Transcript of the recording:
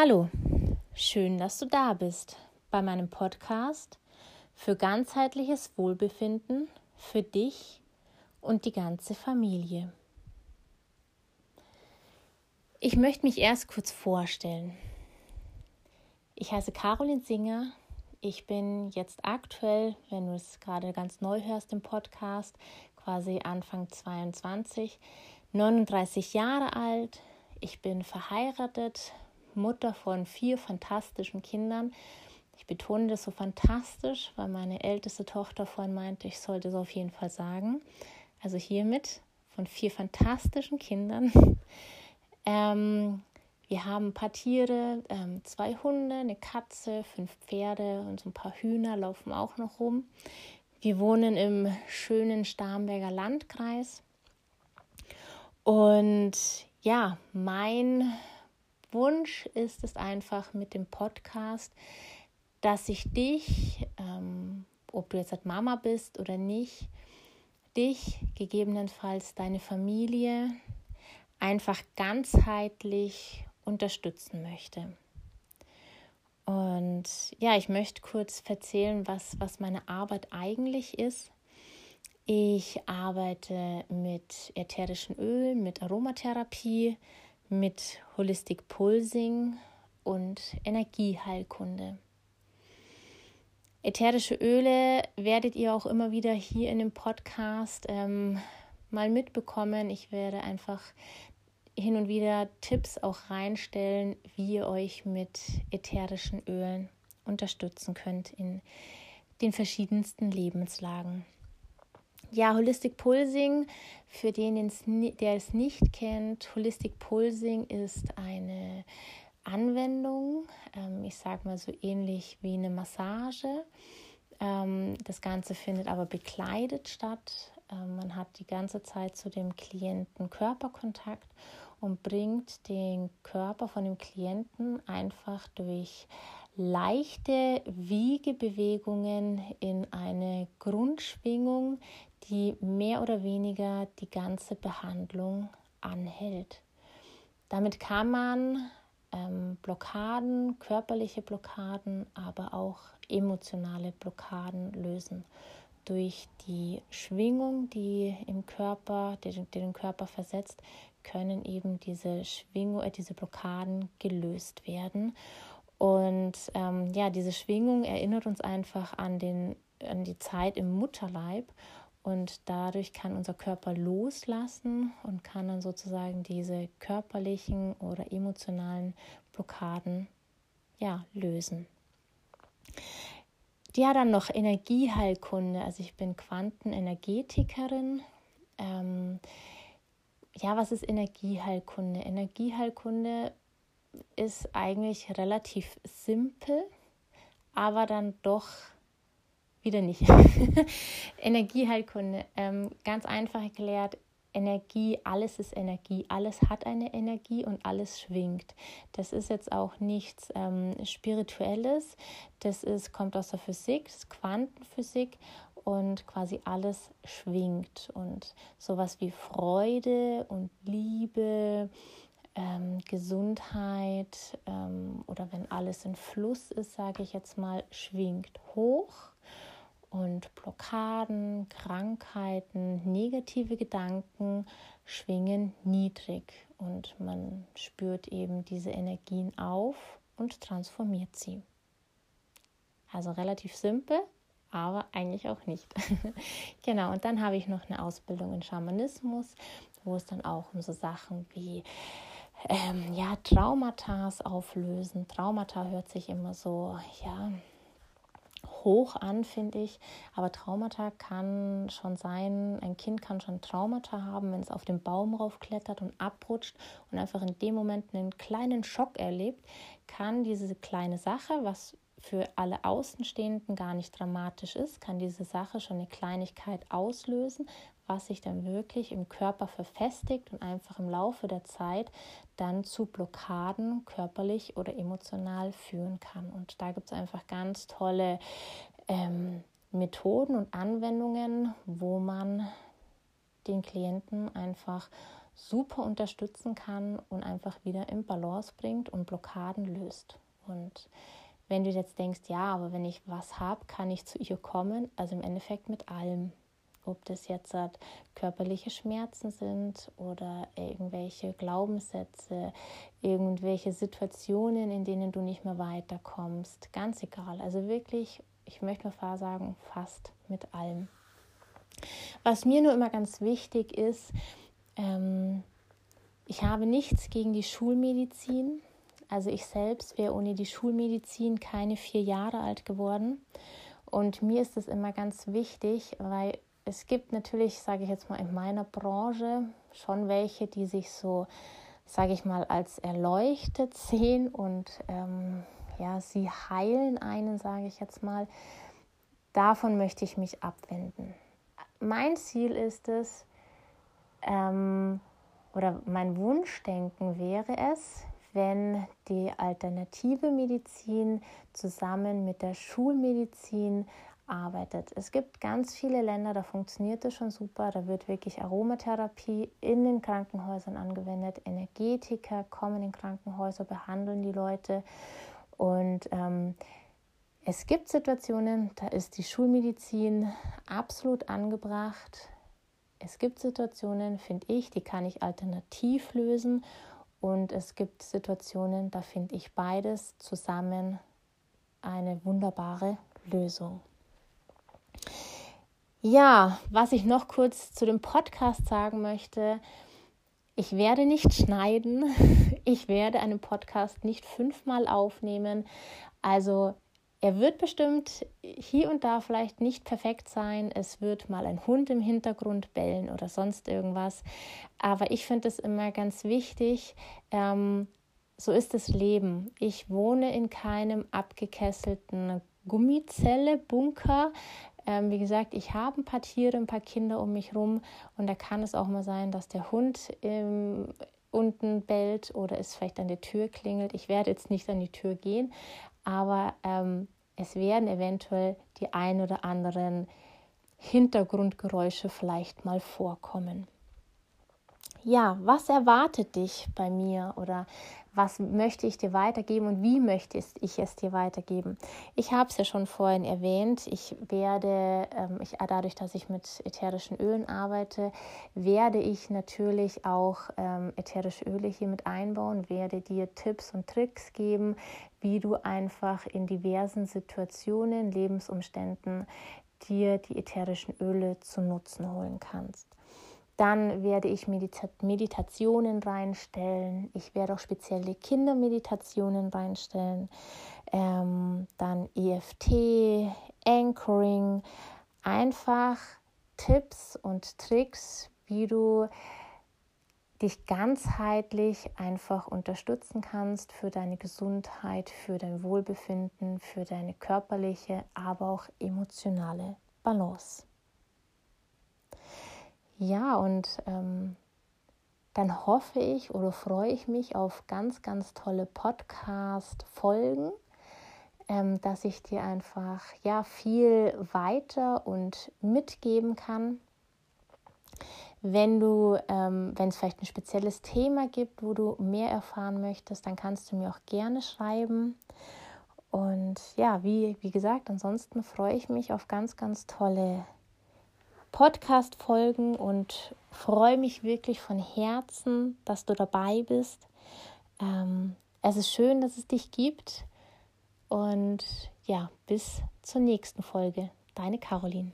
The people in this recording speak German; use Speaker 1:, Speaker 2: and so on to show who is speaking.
Speaker 1: Hallo, schön, dass du da bist bei meinem Podcast für ganzheitliches Wohlbefinden für dich und die ganze Familie. Ich möchte mich erst kurz vorstellen. Ich heiße Caroline Singer. Ich bin jetzt aktuell, wenn du es gerade ganz neu hörst im Podcast, quasi Anfang 22, 39 Jahre alt. Ich bin verheiratet Mutter von vier fantastischen Kindern. Ich betone das so fantastisch, weil meine älteste Tochter vorhin meinte, ich sollte es auf jeden Fall sagen. Also hiermit von vier fantastischen Kindern. ähm, wir haben ein paar Tiere, ähm, zwei Hunde, eine Katze, fünf Pferde und so ein paar Hühner laufen auch noch rum. Wir wohnen im schönen Starnberger Landkreis. Und ja, mein Wunsch ist es einfach mit dem Podcast, dass ich dich, ähm, ob du jetzt als Mama bist oder nicht, dich, gegebenenfalls deine Familie, einfach ganzheitlich unterstützen möchte. Und ja, ich möchte kurz erzählen, was, was meine Arbeit eigentlich ist. Ich arbeite mit ätherischen Ölen, mit Aromatherapie, mit Holistic Pulsing und Energieheilkunde. Ätherische Öle werdet ihr auch immer wieder hier in dem Podcast ähm, mal mitbekommen. Ich werde einfach hin und wieder Tipps auch reinstellen, wie ihr euch mit ätherischen Ölen unterstützen könnt in den verschiedensten Lebenslagen. Ja, Holistic Pulsing, für den, der es nicht kennt, Holistic Pulsing ist eine Anwendung, ähm, ich sage mal so ähnlich wie eine Massage. Ähm, das Ganze findet aber bekleidet statt. Ähm, man hat die ganze Zeit zu dem Klienten Körperkontakt und bringt den Körper von dem Klienten einfach durch leichte Wiegebewegungen in eine Grundschwingung, die mehr oder weniger die ganze Behandlung anhält. Damit kann man ähm, Blockaden, körperliche Blockaden, aber auch emotionale Blockaden lösen. Durch die Schwingung, die im Körper, die, die den Körper versetzt, können eben diese Schwingung, äh, diese Blockaden gelöst werden. Und ähm, ja, diese Schwingung erinnert uns einfach an, den, an die Zeit im Mutterleib und dadurch kann unser Körper loslassen und kann dann sozusagen diese körperlichen oder emotionalen Blockaden ja, lösen. Ja, dann noch Energieheilkunde. Also ich bin Quantenenergetikerin. Ähm, ja, was ist Energieheilkunde? Energieheilkunde ist eigentlich relativ simpel, aber dann doch wieder nicht. Energieheilkunde, ähm, ganz einfach erklärt, Energie, alles ist Energie, alles hat eine Energie und alles schwingt. Das ist jetzt auch nichts ähm, Spirituelles, das ist, kommt aus der Physik, Quantenphysik und quasi alles schwingt. Und sowas wie Freude und Liebe, ähm, Gesundheit ähm, oder wenn alles in Fluss ist, sage ich jetzt mal, schwingt hoch und Blockaden, Krankheiten, negative Gedanken schwingen niedrig und man spürt eben diese Energien auf und transformiert sie. Also relativ simpel, aber eigentlich auch nicht. genau, und dann habe ich noch eine Ausbildung in Schamanismus, wo es dann auch um so Sachen wie ähm, ja, Traumata auflösen. Traumata hört sich immer so, ja, hoch an, finde ich. Aber Traumata kann schon sein, ein Kind kann schon Traumata haben, wenn es auf den Baum raufklettert und abrutscht und einfach in dem Moment einen kleinen Schock erlebt, kann diese kleine Sache, was für alle Außenstehenden gar nicht dramatisch ist, kann diese Sache schon eine Kleinigkeit auslösen, was sich dann wirklich im Körper verfestigt und einfach im Laufe der Zeit dann zu Blockaden körperlich oder emotional führen kann. Und da gibt es einfach ganz tolle ähm, Methoden und Anwendungen, wo man den Klienten einfach super unterstützen kann und einfach wieder in Balance bringt und Blockaden löst. Und wenn du jetzt denkst, ja, aber wenn ich was habe, kann ich zu ihr kommen, also im Endeffekt mit allem. Ob das jetzt halt körperliche Schmerzen sind oder irgendwelche Glaubenssätze, irgendwelche Situationen, in denen du nicht mehr weiterkommst. Ganz egal. Also wirklich, ich möchte mal sagen, fast mit allem. Was mir nur immer ganz wichtig ist, ähm, ich habe nichts gegen die Schulmedizin. Also ich selbst wäre ohne die Schulmedizin keine vier Jahre alt geworden. Und mir ist es immer ganz wichtig, weil es gibt natürlich, sage ich jetzt mal, in meiner Branche schon welche, die sich so, sage ich mal, als erleuchtet sehen und ähm, ja, sie heilen einen, sage ich jetzt mal. Davon möchte ich mich abwenden. Mein Ziel ist es, ähm, oder mein Wunschdenken wäre es, wenn die alternative Medizin zusammen mit der Schulmedizin arbeitet. Es gibt ganz viele Länder, da funktioniert es schon super. Da wird wirklich Aromatherapie in den Krankenhäusern angewendet. Energetiker kommen in Krankenhäuser, behandeln die Leute. Und ähm, es gibt Situationen, da ist die Schulmedizin absolut angebracht. Es gibt Situationen, finde ich, die kann ich alternativ lösen. Und es gibt Situationen, da finde ich beides zusammen eine wunderbare Lösung. Ja, was ich noch kurz zu dem Podcast sagen möchte, ich werde nicht schneiden, ich werde einen Podcast nicht fünfmal aufnehmen. Also er wird bestimmt hier und da vielleicht nicht perfekt sein. Es wird mal ein Hund im Hintergrund bellen oder sonst irgendwas. Aber ich finde es immer ganz wichtig. Ähm, so ist das Leben. Ich wohne in keinem abgekesselten Gummizelle-Bunker. Ähm, wie gesagt, ich habe ein paar Tiere, ein paar Kinder um mich rum und da kann es auch mal sein, dass der Hund ähm, unten bellt oder es vielleicht an der Tür klingelt. Ich werde jetzt nicht an die Tür gehen, aber ähm, es werden eventuell die ein oder anderen Hintergrundgeräusche vielleicht mal vorkommen. Ja, was erwartet dich bei mir oder was möchte ich dir weitergeben und wie möchte ich es dir weitergeben? Ich habe es ja schon vorhin erwähnt. Ich werde, ähm, ich, dadurch, dass ich mit ätherischen Ölen arbeite, werde ich natürlich auch ähm, ätherische Öle hier mit einbauen, werde dir Tipps und Tricks geben, wie du einfach in diversen Situationen, Lebensumständen dir die ätherischen Öle zu Nutzen holen kannst. Dann werde ich Medita Meditationen reinstellen. Ich werde auch spezielle Kindermeditationen reinstellen. Ähm, dann EFT, Anchoring. Einfach Tipps und Tricks, wie du dich ganzheitlich einfach unterstützen kannst für deine Gesundheit, für dein Wohlbefinden, für deine körperliche, aber auch emotionale Balance. Ja, und ähm, dann hoffe ich oder freue ich mich auf ganz, ganz tolle Podcast-Folgen, ähm, dass ich dir einfach ja viel weiter und mitgeben kann. Wenn du, ähm, wenn es vielleicht ein spezielles Thema gibt, wo du mehr erfahren möchtest, dann kannst du mir auch gerne schreiben. Und ja, wie, wie gesagt, ansonsten freue ich mich auf ganz, ganz tolle Podcast-Folgen und freue mich wirklich von Herzen, dass du dabei bist. Ähm, es ist schön, dass es dich gibt. Und ja, bis zur nächsten Folge. Deine Caroline.